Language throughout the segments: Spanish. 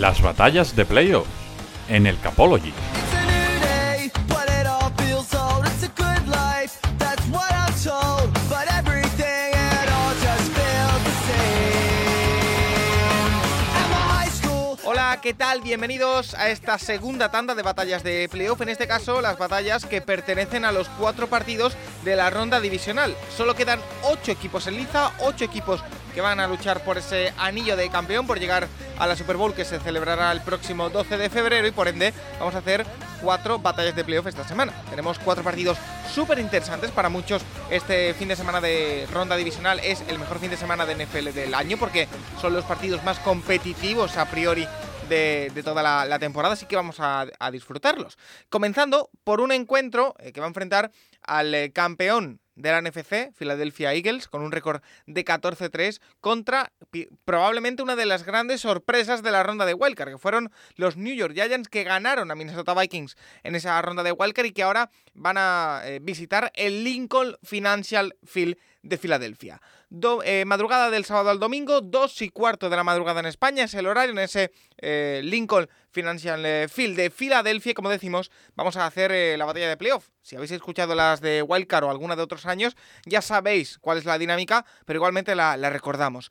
Las batallas de playoff en el Capology. Hola, ¿qué tal? Bienvenidos a esta segunda tanda de batallas de playoff. En este caso, las batallas que pertenecen a los cuatro partidos de la ronda divisional. Solo quedan ocho equipos en liza, ocho equipos que van a luchar por ese anillo de campeón, por llegar a la Super Bowl que se celebrará el próximo 12 de febrero y por ende vamos a hacer cuatro batallas de playoff esta semana. Tenemos cuatro partidos súper interesantes para muchos. Este fin de semana de ronda divisional es el mejor fin de semana de NFL del año porque son los partidos más competitivos a priori de, toda la, temporada, así que vamos a, disfrutarlos. Comenzando por un encuentro eh, que va a enfrentar al eh, campeón de la NFC, Philadelphia Eagles, con un récord de 14-3 contra probablemente una de las grandes sorpresas de la ronda de Wildcard, que fueron los New York Giants que ganaron a Minnesota Vikings en esa ronda de Wildcard y que ahora van a eh, visitar el Lincoln Financial Field de Filadelfia. Eh, madrugada del sábado al domingo, 2 y cuarto de la madrugada en España, es el horario en ese eh, Lincoln Financial eh, Field de Filadelfia. Como decimos, vamos a hacer la batalla de playoff. Si habéis escuchado las de Wildcard o alguna de otros años, ya sabéis cuál es la dinámica, pero igualmente la, recordamos.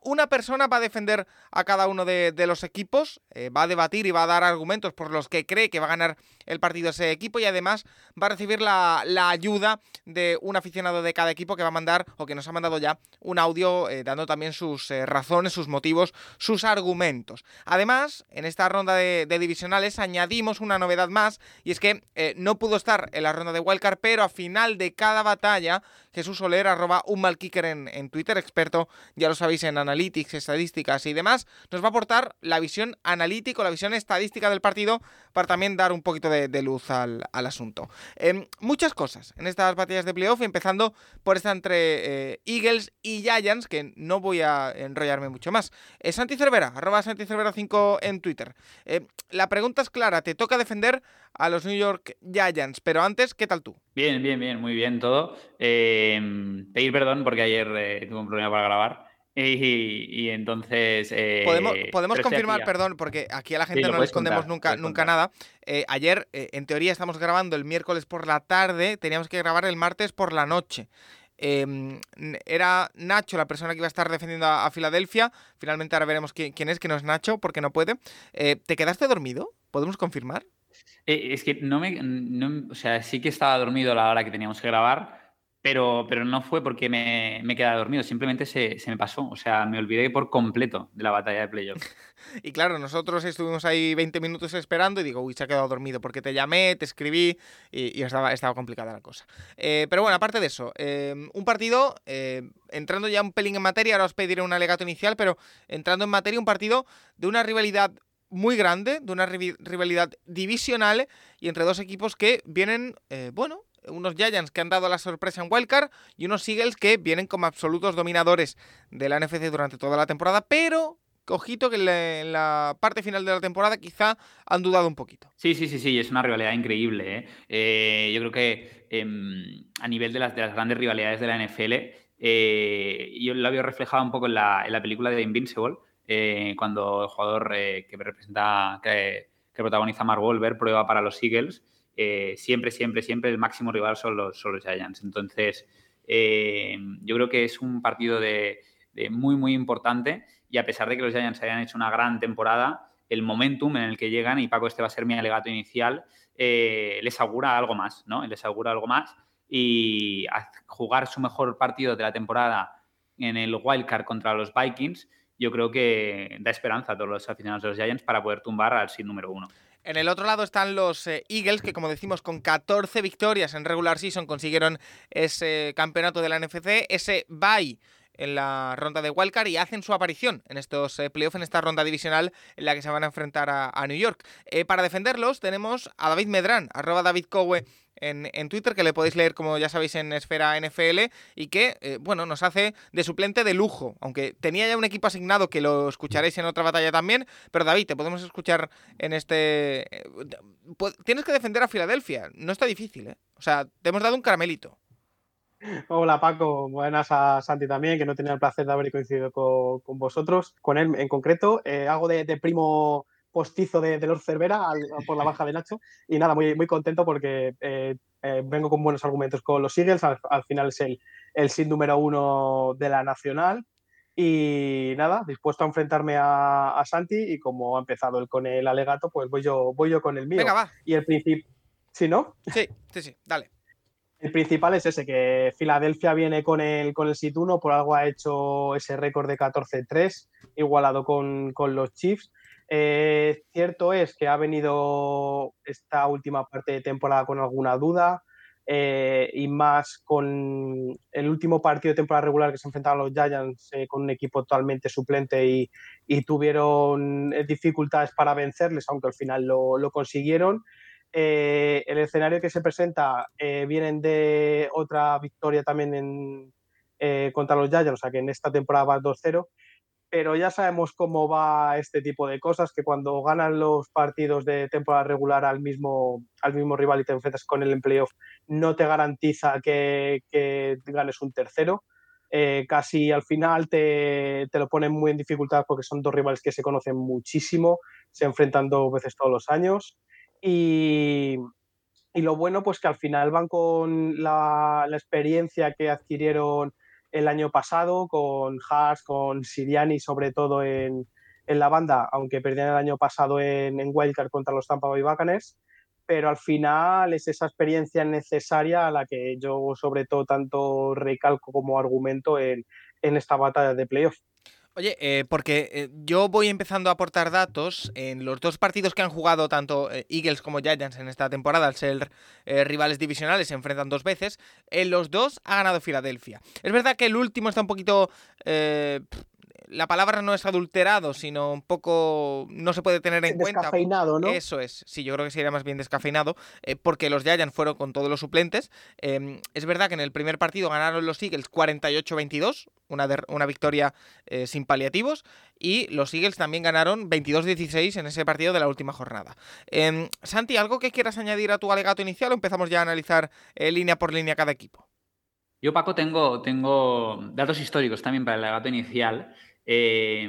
una persona va a defender a cada uno de, los equipos, va a debatir y va a dar argumentos por los que cree que va a ganar el partido ese equipo y además va a recibir la, la ayuda de un aficionado de cada equipo que va a mandar o que nos ha mandado ya un audio eh, dando también sus eh, razones, sus motivos, sus argumentos. Además, en esta ronda de, divisionales añadimos una novedad más y es que eh, no pudo estar en la ronda de Wildcard, pero a final de cada batalla, Jesús Soler, arroba un mal kicker en, Twitter, experto, ya lo sabéis, en analytics, estadísticas y demás, nos va a aportar la visión analítica, la visión estadística del partido para también dar un poquito de, luz al, asunto. Em, muchas cosas en estas batallas de playoff, empezando por esta entre Eagles y Giants, que no voy a enrollarme mucho más. Eh, Santi Cervera, arroba Santi Cervera 5 en Twitter. Eh, la pregunta es clara, te toca defender a los New York Giants, pero antes, ¿qué tal tú? Bien, bien, bien, muy bien todo. Eh, pedir perdón porque ayer eh, tuve un problema para grabar. Y, entonces. podemos, confirmar, perdón, porque aquí a la gente no le escondemos nunca, nunca nada. ayer, en teoría, estamos grabando el miércoles por la tarde, teníamos que grabar el martes por la noche. Em, era Nacho la persona que iba a estar defendiendo a, Filadelfia. Finalmente ahora veremos quién, es, que no es Nacho, porque no puede. Eh, ¿Te quedaste dormido? ¿Podemos confirmar? Eh, es que no me. o sea, sí que estaba dormido a la hora que teníamos que grabar, pero, pero no fue porque me, me quedé dormido, simplemente se, me pasó. O sea, me olvidé por completo de la batalla de playoff. y claro, nosotros estuvimos ahí 20 minutos esperando y digo, uy, se ha quedado dormido porque te llamé, te escribí y, estaba, estaba complicada la cosa. Eh, pero bueno, aparte de eso, em, un partido, eh, entrando ya un pelín en materia, ahora os pediré un alegato inicial, pero entrando en materia, un partido de una rivalidad muy grande, de una rivalidad divisional y entre dos equipos que vienen, eh, bueno, unos Giants que han dado la sorpresa en Wildcard y unos Eagles que vienen como absolutos dominadores de la NFC durante toda la temporada, pero cojito que en la parte final de la temporada quizá han dudado un poquito. Sí, sí, sí, sí, es una rivalidad increíble. ¿eh? Eh, yo creo que em, a nivel de las, de las, grandes rivalidades de la NFL, eh, yo lo había reflejado un poco en la, en la película de Invincible, cuando el jugador que representa, que, protagoniza Mark Wolver prueba para los Eagles eh, siempre, siempre, siempre el máximo rival son los, son los Giants. Entonces, eh, yo creo que es un partido de, muy, muy importante y a pesar de que los Giants hayan hecho una gran temporada, el momentum en el que llegan, y Paco, este va a ser mi alegato inicial, eh, les augura algo más, ¿no? Les augura algo más y jugar su mejor partido de la temporada en el wildcard contra los Vikings, yo creo que da esperanza a todos los aficionados de los Giants para poder tumbar al sin número uno. En el otro lado están los eh, Eagles, que como decimos, con 14 victorias en regular season consiguieron ese campeonato de la NFC, ese bye en la ronda de Wildcard y hacen su aparición en estos eh, playoffs, en esta ronda divisional en la que se van a enfrentar a, New York. Eh, para defenderlos tenemos a David Medrán, arroba David Cowe en, Twitter, que le podéis leer, como ya sabéis, en Esfera NFL, y que, eh, bueno, nos hace de suplente de lujo, aunque tenía ya un equipo asignado que lo escucharéis en otra batalla también, pero David, te podemos escuchar en este... Tienes que defender a Filadelfia, no está difícil, ¿eh? O sea, te hemos dado un caramelito. Hola Paco, buenas a Santi también, que no tenía el placer de haber coincidido con, vosotros. Con él en concreto, eh, hago de, primo postizo de, de Lord Cervera por la baja de Nacho. Y nada, muy, muy contento porque eh, eh, vengo con buenos argumentos con los Eagles. Al, final es el, el seed número uno de la Nacional. Y nada, dispuesto a enfrentarme a, Santi. Y como ha empezado él con el alegato, pues voy yo, voy yo con el mío. Venga, va. Y el principio. ¿Sí, no? Sí, sí, sí, dale. El principal es ese, que Filadelfia viene con el, con el sit 1, por algo ha hecho ese récord de 14-3, igualado con, los Chiefs. Eh, cierto es que ha venido esta última parte de temporada con alguna duda eh, y más con el último partido de temporada regular que se enfrentaron los Giants eh, con un equipo totalmente suplente y, tuvieron dificultades para vencerles, aunque al final lo, consiguieron. Eh, el escenario que se presenta eh, vienen de otra victoria también en, eh, contra los Giants, o sea que en esta temporada va 2-0, pero ya sabemos cómo va este tipo de cosas, que cuando ganan los partidos de temporada regular al mismo, al mismo rival y te enfrentas con el en playoff, no te garantiza que, que ganes un tercero. casi al final te, te, lo ponen muy en dificultad porque son dos rivales que se conocen muchísimo, se enfrentan dos veces todos los años. Y, lo bueno, pues que al final van con la, experiencia que adquirieron el año pasado con Haas, con Siriani, sobre todo en, la banda, aunque perdieron el año pasado en, en Wildcard contra los Tampa Bay Buccaneers, pero al final es esa experiencia necesaria a la que yo sobre todo tanto recalco como argumento en, en esta batalla de playoff. Oye, eh, porque eh, yo voy empezando a aportar datos en los dos partidos que han jugado tanto eh, Eagles como Giants en esta temporada, al ser rivales divisionales, se enfrentan dos veces. En los dos ha ganado Filadelfia. Es verdad que el último está un poquito la palabra no es adulterado, sino un poco no se puede tener en cuenta. Descafeinado, ¿no? Eso es, sí, yo creo que sería más bien descafeinado, eh, porque los Giants fueron con todos los suplentes. Em, es verdad que en el primer partido ganaron los Eagles 48-22, una, una victoria eh, sin paliativos, y los Eagles también ganaron 22-16 en ese partido de la última jornada. Em, Santi, ¿algo que quieras añadir a tu alegato inicial o empezamos ya a analizar eh, línea por línea cada equipo? Yo, Paco, tengo, tengo datos históricos también para el alegato inicial. Eh,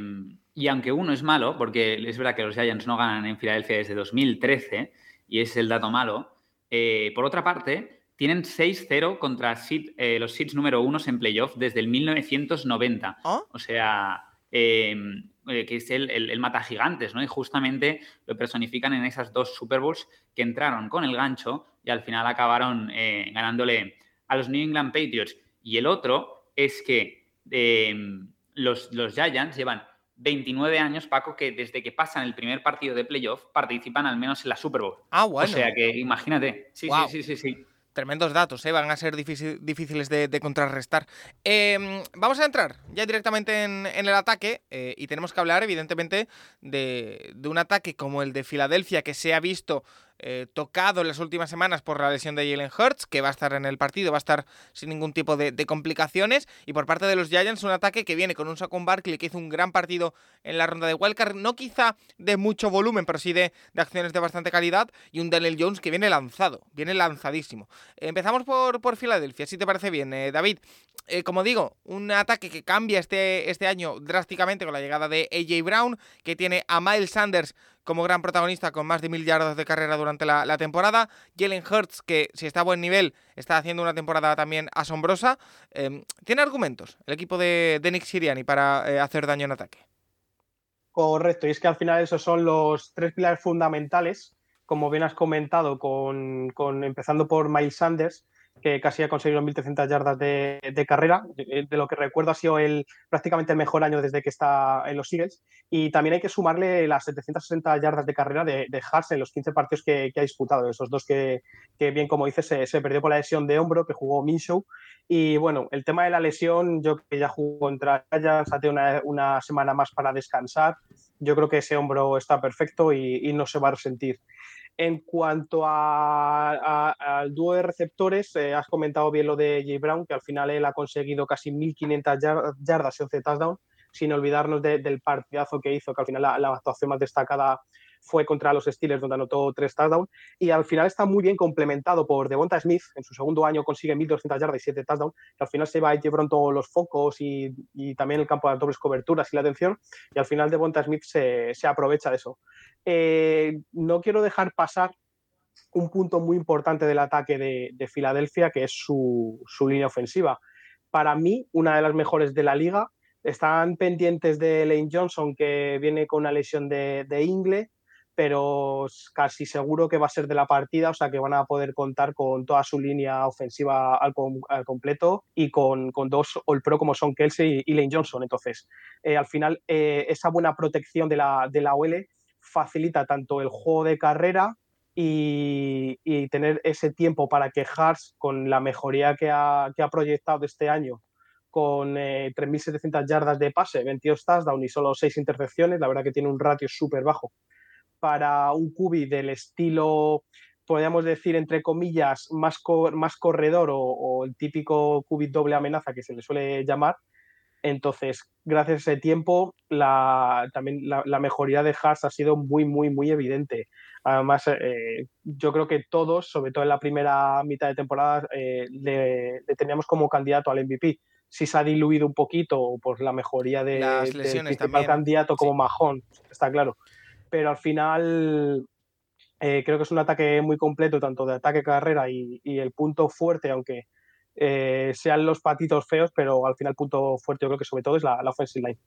y aunque uno es malo, porque es verdad que los Giants no ganan en Filadelfia desde 2013, y es el dato malo, eh, por otra parte, tienen 6-0 contra eh, los seeds número uno en playoff desde el 1990. ¿Ah? O sea, em, que es el, el, mata gigantes, ¿no? Y justamente lo personifican en esas dos Super Bowls que entraron con el gancho y al final acabaron ganándole a los New England Patriots. Y el otro es que em, los, los Giants llevan 29 años, Paco, que desde que pasan el primer partido de playoff participan al menos en la Super Bowl. Ah, bueno. O sea que imagínate. Sí, sí, sí, sí, Tremendos datos, ¿eh? van a ser difíciles de, contrarrestar. Em, vamos a entrar ya directamente en, el ataque eh, y tenemos que hablar, evidentemente, de, de, un ataque como el de Filadelfia que se ha visto eh, tocado en las últimas semanas por la lesión de Jalen Hurts, que va a estar en el partido, va a estar sin ningún tipo de, complicaciones. Y por parte de los Giants, un ataque que viene con un Saquon Barkley que hizo un gran partido en la ronda de Wildcard, no quizá de mucho volumen, pero sí de, acciones de bastante calidad. Y un Daniel Jones que viene lanzado, viene lanzadísimo. empezamos por, por Filadelfia, si te parece bien, eh, David. Eh, como digo, un ataque que cambia este, este año drásticamente con la llegada de AJ Brown, que tiene a Miles Sanders como gran protagonista con más de mil yardas de carrera durante la, temporada. Jalen Hurts, que si está a buen nivel, está haciendo una temporada también asombrosa. Em, ¿Tiene argumentos el equipo de, Nick Siriani para eh, hacer daño en ataque? Correcto, y es que al final esos son los tres pilares fundamentales, como bien has comentado, con, con empezando por Miles Sanders, que casi ha conseguido 1.300 yardas de, carrera. De, lo que recuerdo ha sido el, prácticamente el mejor año desde que está en los Eagles. Y también hay que sumarle las 760 yardas de carrera de, de en los 15 partidos que, ha disputado. Esos dos que, bien como dices, se, perdió por la lesión de hombro que jugó Minshew. Y bueno, el tema de la lesión, yo que ya jugó contra Giants, ha tenido una, semana más para descansar. Yo creo que ese hombro está perfecto y, y no se va a resentir. En cuanto al dúo de receptores, eh, has comentado bien lo de Jay Brown, que al final él ha conseguido casi 1.500 yardas y 11 touchdowns, sin olvidarnos del partidazo que hizo, que al final la, actuación más destacada fue contra los Steelers donde anotó tres touchdowns y al final está muy bien complementado por Devonta Smith, en su segundo año consigue 1.200 yardas y 7 touchdowns, que al final se va a todos los focos y, también el campo de dobles coberturas y la atención y al final Devonta Smith se, aprovecha de eso. Eh, no quiero dejar pasar un punto muy importante del ataque de, Filadelfia, que es su, línea ofensiva. Para mí, una de las mejores de la liga. Están pendientes de Lane Johnson, que viene con una lesión de, Ingle, pero casi seguro que va a ser de la partida, o sea que van a poder contar con toda su línea ofensiva al, completo y con, dos All Pro como son Kelsey y Lane Johnson. Entonces, eh, al final, eh, esa buena protección de la, de la OL facilita tanto el juego de carrera y, tener ese tiempo para que Hars, con la mejoría que ha, que ha proyectado este año, con 3.700 eh, yardas de pase, 22 touchdowns y solo 6 intercepciones, la verdad que tiene un ratio súper bajo para un cubi del estilo, podríamos decir, entre comillas, más, más corredor o, el típico cubi doble amenaza que se le suele llamar. Entonces, gracias a ese tiempo, la, también la, mejoría de Haas ha sido muy, muy, muy evidente. Además, eh, yo creo que todos, sobre todo en la primera mitad de temporada, eh, le, teníamos como candidato al MVP. Si se ha diluido un poquito por la mejoría de, Las lesiones del candidato como Mahón, está claro. Pero al final eh, creo que es un ataque muy completo, tanto de ataque, carrera y, el punto fuerte, aunque sean los patitos feos, pero al final el punto fuerte yo creo que sobre todo es la, la offensive line.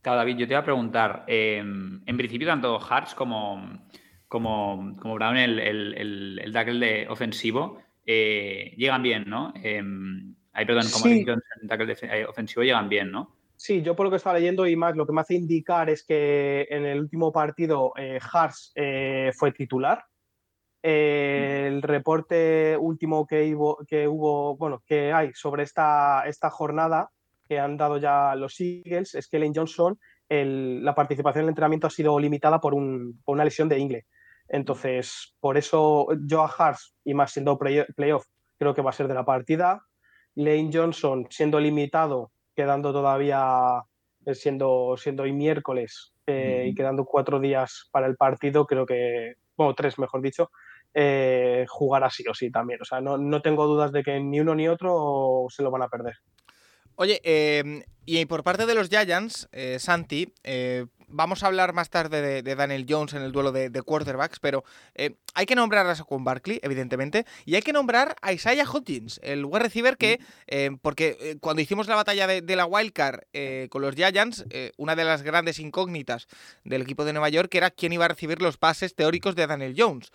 Claro, David, yo te iba a preguntar, en principio tanto Hartz como, como, como Brown, el, el, el, tackle de ofensivo, eh, llegan bien, ¿no? Eh, perdón, como el tackle de, eh, ofensivo llegan bien, ¿no? Sí, yo por lo que estaba leyendo y más lo que me hace indicar es que en el último partido eh, eh, fue titular. el reporte último que hubo, que hubo, bueno, que hay sobre esta, esta jornada que han dado ya los Eagles es que Lane Johnson, la participación en el entrenamiento ha sido limitada por una lesión de ingle. Entonces, por eso yo a Hars, y más siendo playoff, creo que va a ser de la partida. Lane Johnson, siendo limitado, quedando todavía, eh, siendo, siendo hoy miércoles eh, y quedando cuatro días para el partido, creo que, bueno, tres mejor dicho, eh, jugará sí o sí también. O sea, no, no tengo dudas de que ni uno ni otro se lo van a perder. Oye, em, y por parte de los Giants, eh, Santi, vamos a hablar más tarde de, Daniel Jones en el duelo de, quarterbacks, pero eh, hay que nombrar a Saquon Barkley, evidentemente, y hay que nombrar a Isaiah Hodgins, el wide receiver que, porque cuando hicimos la batalla de, de la wildcard con los Giants, una de las grandes incógnitas del equipo de Nueva York era quién iba a recibir los pases teóricos de Daniel Jones.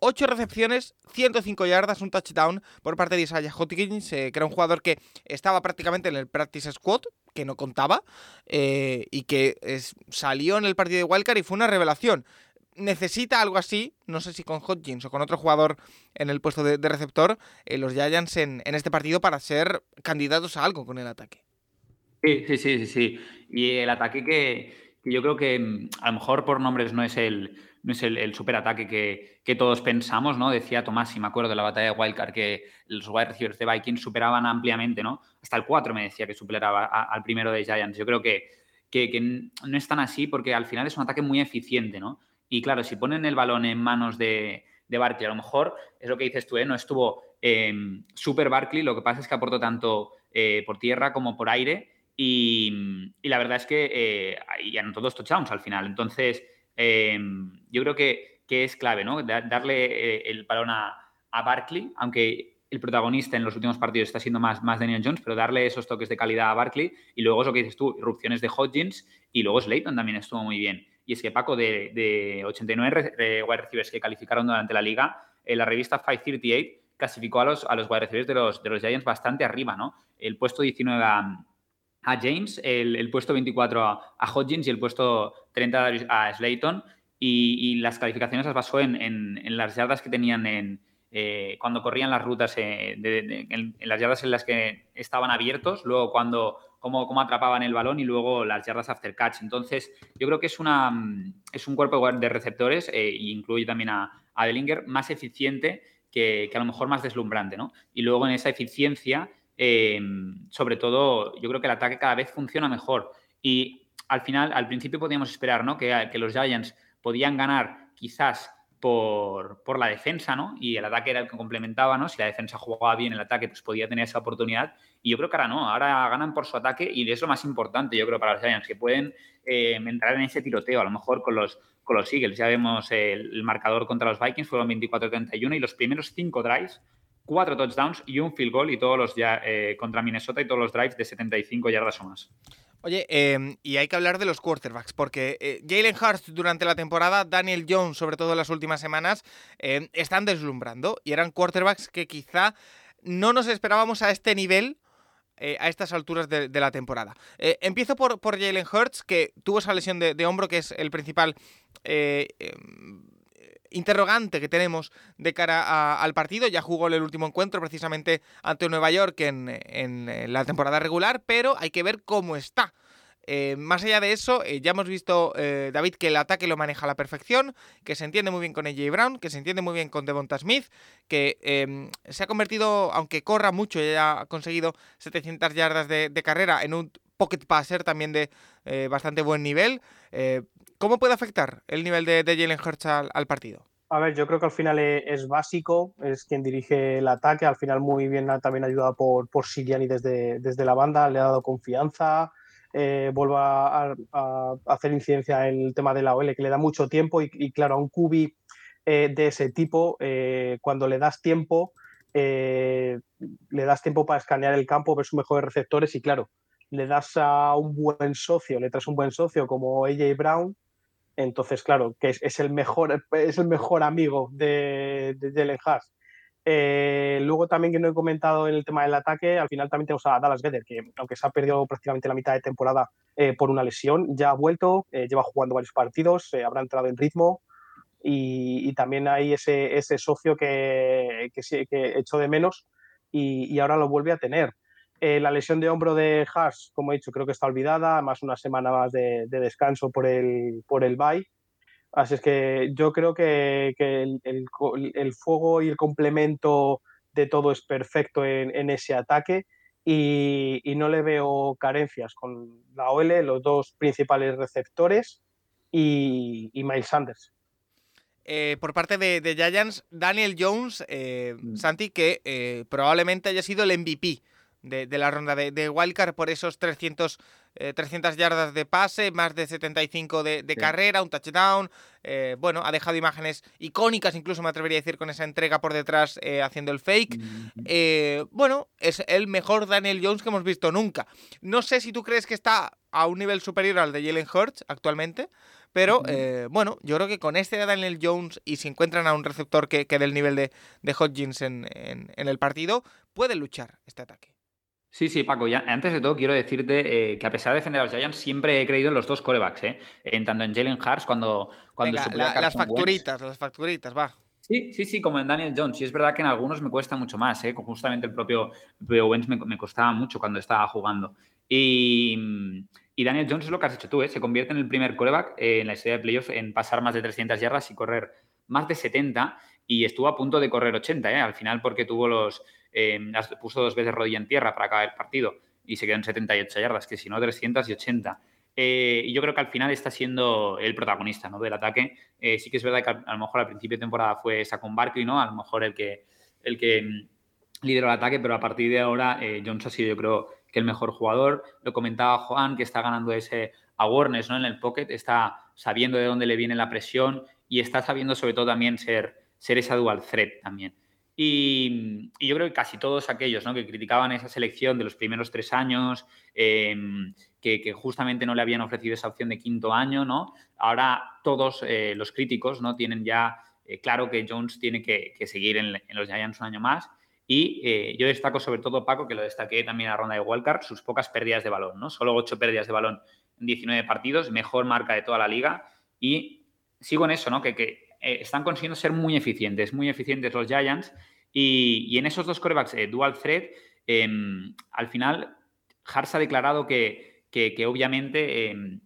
8 recepciones, 105 yardas, un touchdown por parte de Isaiah Hodgins, eh, que era un jugador que estaba prácticamente en el practice squad, que no contaba, eh, y que salió en el partido de Wildcard y fue una revelación. Necesita algo así, no sé si con Hodgins o con otro jugador en el puesto de, receptor, eh, los Giants en, en este partido para ser candidatos a algo con el ataque. Sí, sí, sí, sí, sí. Y el ataque que, que yo creo que mm, a lo mejor por nombres no es el no es el, superataque que, que, todos pensamos, ¿no? Decía Tomás, y me acuerdo de la batalla de Wildcard, que los wide receivers de Vikings superaban ampliamente, ¿no? Hasta el 4 me decía que superaba al primero de Giants. Yo creo que, que, no es tan así porque al final es un ataque muy eficiente, ¿no? Y claro, si ponen el balón en manos de, de Barkley, a lo mejor es lo que dices tú, ¿eh? No estuvo eh, super Barkley, lo que pasa es que aportó tanto eh, por tierra como por aire y, y la verdad es que eh, y anotó dos touchdowns al final. Entonces, Em, yo creo que, es clave, ¿no? darle eh, el balón a, a, Barkley, aunque el protagonista en los últimos partidos está siendo más, más Daniel Jones, pero darle esos toques de calidad a Barkley y luego es lo que dices tú, irrupciones de Hodgins y luego Slayton también estuvo muy bien. Y es que Paco, de, 89 wide receivers que calificaron durante la liga, en la revista 538 clasificó a los, a los wide receivers de los, de los Giants bastante arriba, ¿no? El puesto 19 a, a James, el, puesto 24 a, Hodgins y el puesto 30 a Slayton. Y, las calificaciones las basó en, las yardas que tenían en, eh, cuando corrían las rutas, eh, en, las yardas en las que estaban abiertos, luego cuando cómo, cómo, atrapaban el balón y luego las yardas after catch. Entonces, yo creo que es, una, es un cuerpo de receptores, e incluye también a, a más eficiente que, que, a lo mejor más deslumbrante. ¿no? Y luego en esa eficiencia Em, sobre todo, yo creo que el ataque cada vez funciona mejor. Y al final, al principio podíamos esperar ¿no? que, los Giants podían ganar quizás por, por, la defensa, ¿no? Y el ataque era el que complementaba, ¿no? Si la defensa jugaba bien el ataque, pues podía tener esa oportunidad. Y yo creo que ahora no, ahora ganan por su ataque y es lo más importante, yo creo, para los Giants, que pueden eh, entrar en ese tiroteo, a lo mejor con los, con los Eagles. Ya vemos el, marcador contra los Vikings, fueron 24-31 y los primeros cinco drives, cuatro touchdowns y un field goal y todos los ya eh, contra Minnesota y todos los drives de 75 yardas o más. Oye, em, y hay que hablar de los quarterbacks, porque eh, Jalen Hurst durante la temporada, Daniel Jones, sobre todo en las últimas semanas, em, están deslumbrando y eran quarterbacks que quizá no nos esperábamos a este nivel. Eh, a estas alturas de, la temporada. Eh, empiezo por, por Jalen Hurts, que tuvo esa lesión de, de hombro, que es el principal em, interrogante que tenemos de cara al partido. Ya jugó el último encuentro precisamente ante Nueva York en, la temporada regular, pero hay que ver cómo está. Eh, más allá de eso, eh, ya hemos visto, eh, David, que el ataque lo maneja a la perfección, que se entiende muy bien con AJ Brown, que se entiende muy bien con Devonta Smith, que em, se ha convertido, aunque corra mucho, ya ha conseguido 700 yardas de, carrera en un pocket passer también de bastante buen nivel. ¿Cómo puede afectar el nivel de, Jalen Hurts al, partido? A ver, yo creo que al final e, es, básico, es quien dirige el ataque, al final muy bien también ayudado por, por Siriani desde, desde la banda, le ha dado confianza, eh, a, hacer incidencia en el tema de la OL, que le da mucho tiempo y, claro, a un cubi eh, de ese tipo, eh, cuando le das tiempo, le das tiempo para escanear el campo, ver sus mejores receptores y claro, le das a un buen socio, le traes un buen socio como AJ Brown, entonces, claro, que es, el, mejor, es el mejor amigo de, de Jalen. Eh, luego también que no he comentado en el tema del ataque, al final también tenemos a Dallas Gedder, que aunque se ha perdido prácticamente la mitad de temporada eh, por una lesión, ya ha vuelto, eh, lleva jugando varios partidos, habrá entrado en ritmo y, también hay ese, ese socio que, que, que, echó de menos y, ahora lo vuelve a tener. La lesión de hombro de Haas, como he dicho, creo que está olvidada, más una semana más de, de descanso por el, por el bye. Así es que yo creo que, el, fuego y el complemento de todo es perfecto en, ese ataque y, no le veo carencias con la OL, los dos principales receptores y, Miles Sanders. Eh, por parte de, Giants, Daniel Jones, eh, mm. Santi, que eh, probablemente haya sido el MVP de, la ronda de, de, Wildcard por esos 300, 300 eh, yardas de pase, más de 75 de, de carrera, un touchdown. Eh, bueno, ha dejado imágenes icónicas, incluso me atrevería a decir, con esa entrega por detrás eh, haciendo el fake. bueno, es el mejor Daniel Jones que hemos visto nunca. No sé si tú crees que está a un nivel superior al de Jalen Hurts actualmente. Pero bueno, yo creo que con este de Daniel Jones y si encuentran a un receptor que, que del nivel de, de Hodgins en, en, el partido, puede luchar este ataque. Sí, sí, Paco, ya, antes de todo quiero decirte eh, que a pesar de defender a los Giants, siempre he creído en los dos corebacks, ¿eh? en tanto en Jalen Hurts cuando, cuando las facturitas, las facturitas, va. Sí, sí, sí, como en Daniel Jones. Y es verdad que en algunos me cuesta mucho más, ¿eh? justamente el propio, el Wentz me, costaba mucho cuando estaba jugando. Y, y, Daniel Jones es lo que has hecho tú, ¿eh? se convierte en el primer coreback en la historia de playoff en pasar más de 300 yardas y correr más de 70 y estuvo a punto de correr 80, ¿eh? al final porque tuvo los eh, puso dos veces rodilla en tierra para acabar el partido y se quedó en 78 yardas, que si no 380. Eh, y yo creo que al final está siendo el protagonista ¿no? del ataque. Eh, sí que es verdad que a, lo mejor al principio de temporada fue Saquon Barkley, ¿no? A lo mejor el que, el que mm, lideró el ataque, pero a partir de ahora Jones ha sido, yo creo, que el mejor jugador. Lo comentaba Juan, que está ganando ese awareness ¿no? en el pocket, está sabiendo de dónde le viene la presión y está sabiendo sobre todo también ser, ser esa dual threat también. Y, yo creo que casi todos aquellos que criticaban esa selección de los primeros tres años, em, que, justamente no le habían ofrecido esa opción de quinto año, ¿no? ahora todos eh, los críticos ¿no? tienen ya eh, claro que Jones tiene que, seguir en, los Giants un año más. Y eh, yo destaco sobre todo, Paco, que lo destaqué también en la ronda de Wildcard, sus pocas pérdidas de balón, ¿no? Solo ocho pérdidas de balón en 19 partidos, mejor marca de toda la liga. Y sigo en eso, ¿no? Que, están consiguiendo ser muy eficientes, muy eficientes los Giants y, en esos dos corebacks, eh, dual threat, em, al final, Hars ha declarado que, obviamente em,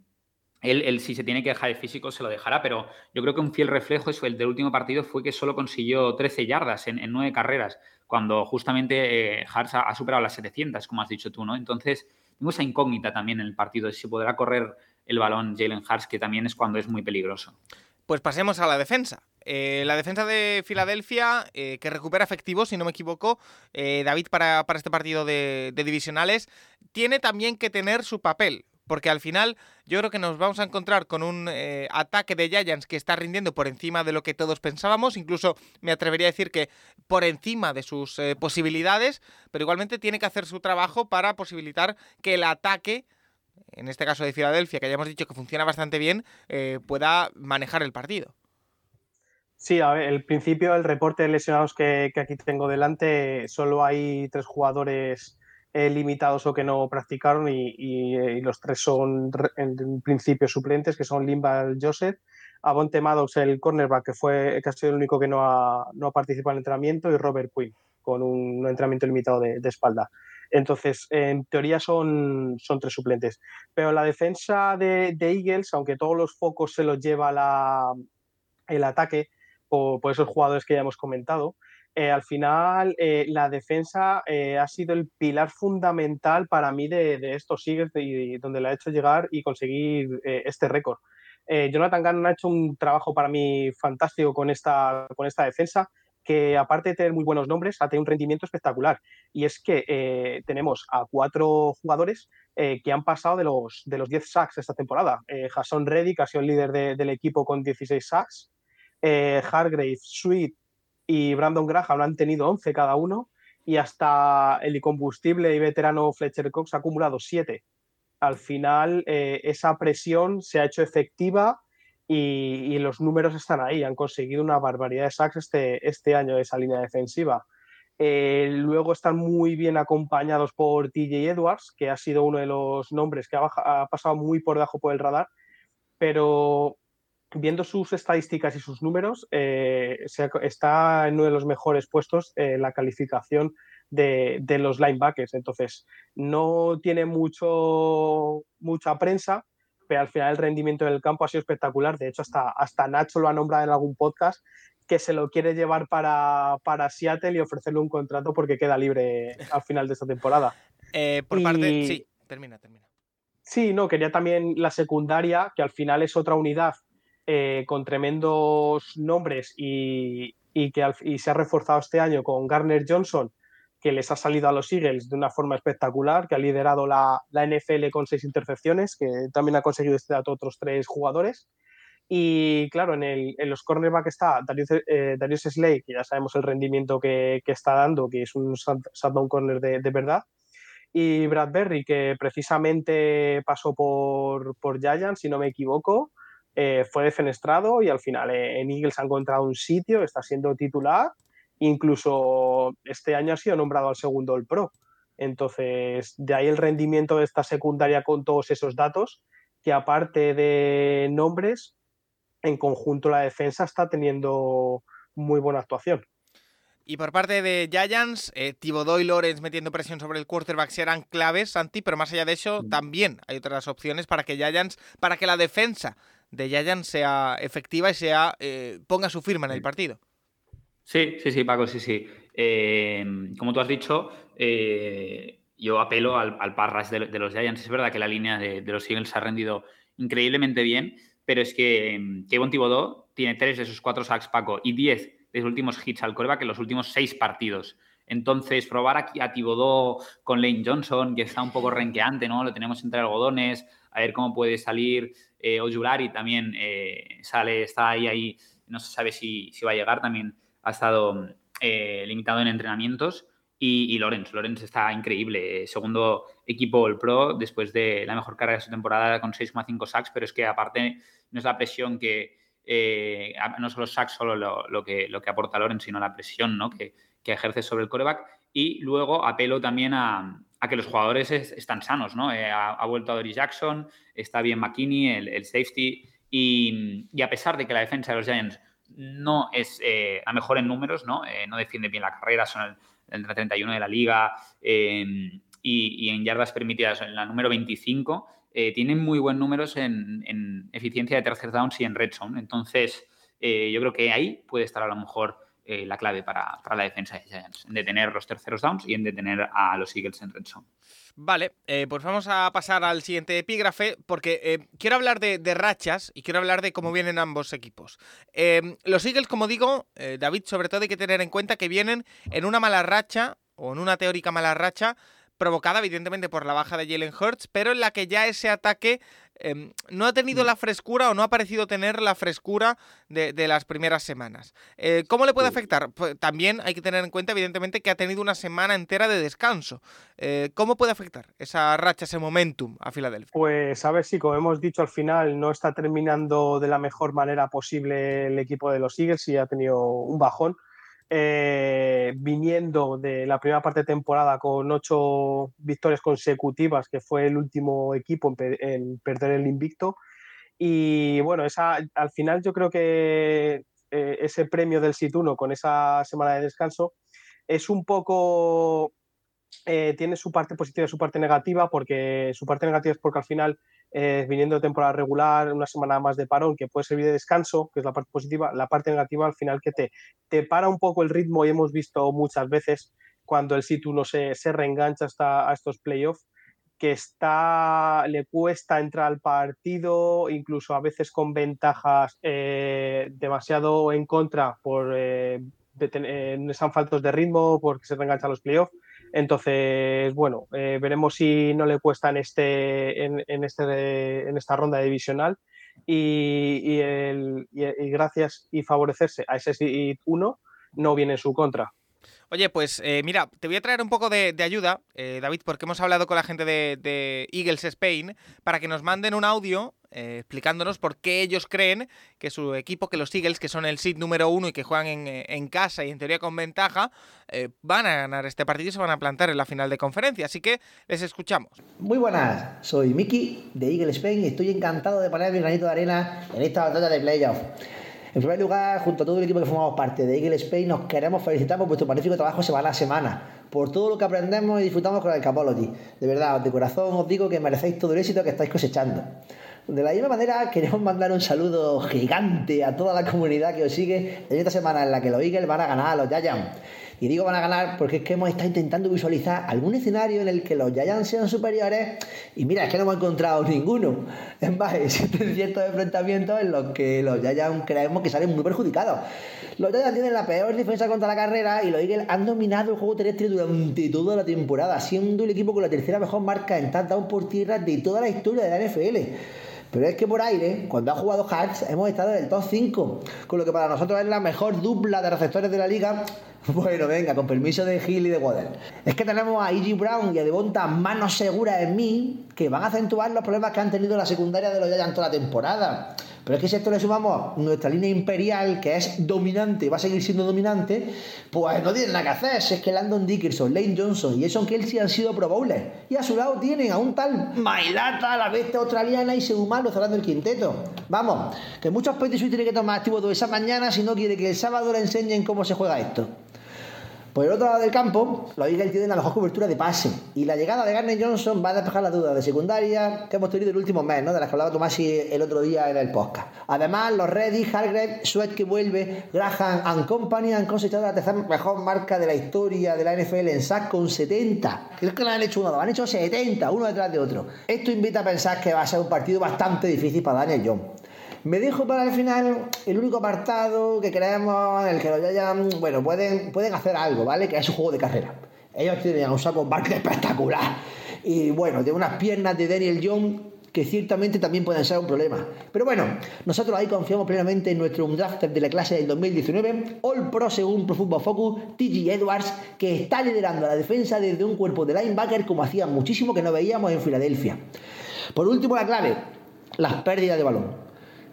él, si se tiene que dejar el físico se lo dejará, pero yo creo que un fiel reflejo eso, el del último partido fue que solo consiguió 13 yardas en, nueve carreras, cuando justamente eh, ha, superado las 700, como has dicho tú, ¿no? Entonces, tengo esa incógnita también en el partido de si podrá correr el balón Jalen Hars, que también es cuando es muy peligroso. Pues pasemos a la defensa. Eh, la defensa de Filadelfia, eh, que recupera efectivos, si no me equivoco, eh, David, para, este partido de, divisionales, tiene también que tener su papel. Porque al final yo creo que nos vamos a encontrar con un ataque de Giants que está rindiendo por encima de lo que todos pensábamos. Incluso me atrevería a decir que por encima de sus posibilidades. Pero igualmente tiene que hacer su trabajo para posibilitar que el ataque en este caso de Filadelfia, que ya hemos dicho que funciona bastante bien, pueda manejar el partido. Sí, a ver, el principio del reporte de lesionados que, aquí tengo delante, solo hay tres jugadores eh, limitados o que no practicaron y, los tres son en principio suplentes, que son Limba Joseph, Avonte Maddox, el cornerback, que, fue, sido el único que no ha, no ha participado en el entrenamiento, y Robert Quinn, con un entrenamiento limitado de, espalda. Entonces, en teoría son, son tres suplentes. Pero la defensa de, de Eagles, aunque todos los focos se los lleva la, el ataque, por, esos jugadores que ya hemos comentado. Eh, al final, eh, la defensa eh, ha sido el pilar fundamental para mí de, estos Eagles y donde le ha hecho llegar y conseguir este récord. Jonathan Gannon ha hecho un trabajo para mí fantástico con esta, con esta defensa que aparte de tener muy buenos nombres, ha tenido un rendimiento espectacular. Y es que tenemos a cuatro jugadores que han pasado de los, de los 10 sacks esta temporada. Jason Reddick ha sido el líder del equipo con 16 sacks. Eh, Hargrave, Sweet y Brandon Graham han tenido 11 cada uno y hasta el incombustible y veterano Fletcher Cox ha acumulado 7. Al final, eh, esa presión se ha hecho efectiva y, los números están ahí. Han conseguido una barbaridad de sacks este, este año de esa línea defensiva. Eh, luego están muy bien acompañados por TJ Edwards, que ha sido uno de los nombres que ha, pasado muy por debajo por el radar, pero viendo sus estadísticas y sus números, eh, está en uno de los mejores puestos en la calificación de, los linebackers. Entonces, no tiene mucho, mucha prensa, pero al final el rendimiento del campo ha sido espectacular. De hecho, hasta, hasta Nacho lo ha nombrado en algún podcast que se lo quiere llevar para, para Seattle y ofrecerle un contrato porque queda libre al final de esta temporada. Eh, por parte, sí, termina, termina. Sí, no, quería también la secundaria, que al final es otra unidad eh, con tremendos nombres y, que se ha reforzado este año con Garner Johnson, que les ha salido a los Eagles de una forma espectacular, que ha liderado la, NFL con seis intercepciones, que también ha conseguido este dato otros tres jugadores. Y claro, en, los cornerback está Darius, eh, Slade, que ya sabemos el rendimiento que, está dando, que es un shutdown corner de, verdad. Y Brad Berry, que precisamente pasó por, por Giants, si no me equivoco, eh, fue defenestrado y al final eh, en Eagles ha encontrado un sitio, está siendo titular, incluso este año ha sido nombrado al segundo All Pro. Entonces, de ahí el rendimiento de esta secundaria con todos esos datos, que aparte de nombres, en conjunto la defensa está teniendo muy buena actuación. Y por parte de Giants, eh, Thibodeau y Lawrence metiendo presión sobre el quarterback serán claves, Santi, pero más allá de eso, también hay otras opciones para que Giants, para que la defensa de Giants sea efectiva y sea eh, ponga su firma en el partido. Sí, sí, sí, Paco, sí, sí. Em, como tú has dicho, eh, yo apelo al, al parras de, los Giants. Es verdad que la línea de, los Eagles ha rendido increíblemente bien, pero es que em, Kevin Thibodeau tiene tres de sus cuatro sacks, Paco, y diez de sus últimos hits al coreback en los últimos seis partidos. Entonces, probar aquí a Thibodeau con Lane Johnson, que está un poco renqueante, ¿no? Lo tenemos entre algodones, a ver cómo puede salir. Eh, Ojulari también eh, sale, está ahí, ahí, no se sabe si, va a llegar, también ha estado eh, limitado en entrenamientos. Y, y Lorenz, Lorenz está increíble, eh, segundo equipo el Pro después de la mejor carrera de su temporada con 6,5 sacks, pero es que aparte no es la presión que, no solo sacks, solo lo, que, lo que aporta Lorenz, sino la presión ¿no? que, que ejerce sobre el coreback. Y luego apelo también a, a que los jugadores están sanos, ¿no? Eh, ha, vuelto a Doris Jackson, está bien McKinney, el, safety, y, a pesar de que la defensa de los Giants no es eh, la mejor en números, ¿no? Eh, no defiende bien la carrera, son el, 31 de la liga em, y, en yardas permitidas en la número 25, tienen muy buenos números en, eficiencia de tercer downs y en red zone. Entonces, yo creo que ahí puede estar a lo mejor eh, la clave para, la defensa de Giants, en detener los terceros downs y en detener a los Eagles en red zone. Vale, eh, pues vamos a pasar al siguiente epígrafe porque eh, quiero hablar de, rachas y quiero hablar de cómo vienen ambos equipos. los Eagles, como digo, David, sobre todo hay que tener en cuenta que vienen en una mala racha o en una teórica mala racha provocada evidentemente por la baja de Jalen Hurts, pero en la que ya ese ataque em, no ha tenido mm. la frescura o no ha parecido tener la frescura de, las primeras semanas. Eh, ¿Cómo le puede afectar? Pues, también hay que tener en cuenta evidentemente que ha tenido una semana entera de descanso. Eh, ¿Cómo puede afectar esa racha, ese momentum a Filadelfia? Pues a ver si, como hemos dicho al final, no está terminando de la mejor manera posible el equipo de los Eagles y ha tenido un bajón eh, viniendo de la primera parte de temporada con ocho victorias consecutivas, que fue el último equipo en, perder el invicto. Y bueno, esa, al final yo creo que eh, ese premio del Situno con esa semana de descanso es un poco eh, tiene su parte positiva y su parte negativa, porque su parte negativa es porque al final eh, viniendo de temporada regular, una semana más de parón que puede servir de descanso, que es la parte positiva, la parte negativa al final que te, te para un poco el ritmo y hemos visto muchas veces cuando el sitio no se, se reengancha hasta a estos playoffs que está, le cuesta entrar al partido, incluso a veces con ventajas eh, demasiado en contra por eh, de, faltos de ritmo, porque se reenganchan los playoffs. Entonces, bueno, eh, veremos si no le cuesta en, este, en, este, en esta ronda divisional y, gracias y favorecerse a ese 1 no viene en su contra. Oye, pues eh, mira, te voy a traer un poco de, ayuda, eh, David, porque hemos hablado con la gente de, Eagles Spain para que nos manden un audio eh, explicándonos por qué ellos creen que su equipo, que los Eagles, que son el seed número uno y que juegan en, casa y en teoría con ventaja, van a ganar este partido y se van a plantar en la final de conferencia. Así que les escuchamos. Muy buenas, soy Miki de Eagles Spain y estoy encantado de poner mi granito de arena en esta batalla de playoff. En primer lugar, junto a todo el equipo que formamos parte de Eagle Spain, nos queremos felicitar por vuestro magnífico trabajo semana a semana, por todo lo que aprendemos y disfrutamos con el Capology. De verdad, de corazón os digo que merecéis todo el éxito que estáis cosechando. De la misma manera, queremos mandar un saludo gigante a toda la comunidad que os sigue en esta semana en la que los Eagles van a ganar a los Giants. Y digo van a ganar porque es que hemos estado intentando visualizar algún escenario en el que los Giants sean superiores y mira, es que no hemos encontrado ninguno. Es más, existen ciertos enfrentamientos en los que los Giants creemos que salen muy perjudicados. Los Giants tienen la peor defensa contra la carrera y los Eagles han dominado el juego terrestre durante toda la temporada, siendo el equipo con la tercera mejor marca en touchdown por tierra de toda la historia de la NFL. Pero es que por aire, cuando ha jugado Hearts, hemos estado en el top 5, con lo que para nosotros es la mejor dupla de receptores de la liga. Bueno, venga, con permiso de Hill y de Waddell. Es que tenemos a E.G. Brown y a Devonta manos seguras en mí, que van a acentuar los problemas que han tenido la secundaria de los Giants toda la temporada. Pero es que si a esto le sumamos nuestra línea imperial, que es dominante y va a seguir siendo dominante, pues no tienen nada que hacer. Si es que Landon Dickerson, Lane Johnson y Jason Kelsey han sido pro bowlers. Y a su lado tienen a un tal Mailata, la bestia australiana y Seumalo cerrando el quinteto. Vamos, que muchos Petit tienen que tomar activo toda esa mañana si no quiere que el sábado le enseñen cómo se juega esto. Por el otro lado del campo, los Eagles tienen la mejor cobertura de pase. Y la llegada de Garner Johnson va a despejar las dudas de secundaria que hemos tenido el último mes, ¿no? de las que hablaba Tomasi el otro día en el podcast. Además, los Reddy, Hargrave, Sweat que vuelve, Graham and Company han cosechado la tercera mejor marca de la historia de la NFL en sack con 70. Creo que no han hecho uno, han hecho 70, uno detrás de otro. Esto invita a pensar que va a ser un partido bastante difícil para Daniel Jones. Me dejo para el final el único apartado que creemos en el que los Giants, bueno, pueden, pueden hacer algo, ¿vale? Que es un juego de carrera. Ellos tienen un saco Barkley espectacular. Y bueno, de unas piernas de Daniel Jones que ciertamente también pueden ser un problema. Pero bueno, nosotros ahí confiamos plenamente en nuestro drafter de la clase del 2019, All Pro según Pro Football Focus, TG Edwards, que está liderando la defensa desde un cuerpo de linebacker como hacía muchísimo que no veíamos en Filadelfia. Por último, la clave, las pérdidas de balón.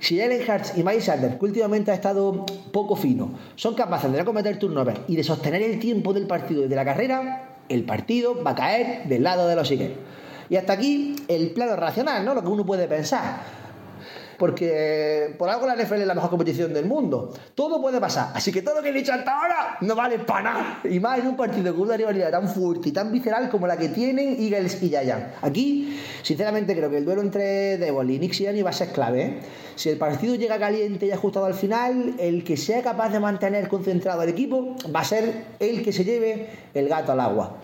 Si Jalen Hurts y Miles Sanders, que últimamente ha estado poco fino, son capaces de no cometer turnover y de sostener el tiempo del partido y de la carrera, el partido va a caer del lado de los Eagles. Y hasta aquí el plano racional, ¿no? Lo que uno puede pensar. Porque por algo la NFL es la mejor competición del mundo. Todo puede pasar. Así que todo lo que he dicho hasta ahora no vale para nada. Y más en un partido con una rivalidad tan fuerte y tan visceral como la que tienen Eagles y Giants. Aquí, sinceramente, creo que el duelo entre Devil y Nick Sirianni va a ser clave. ¿eh? Si el partido llega caliente y ajustado al final, el que sea capaz de mantener concentrado al equipo va a ser el que se lleve el gato al agua.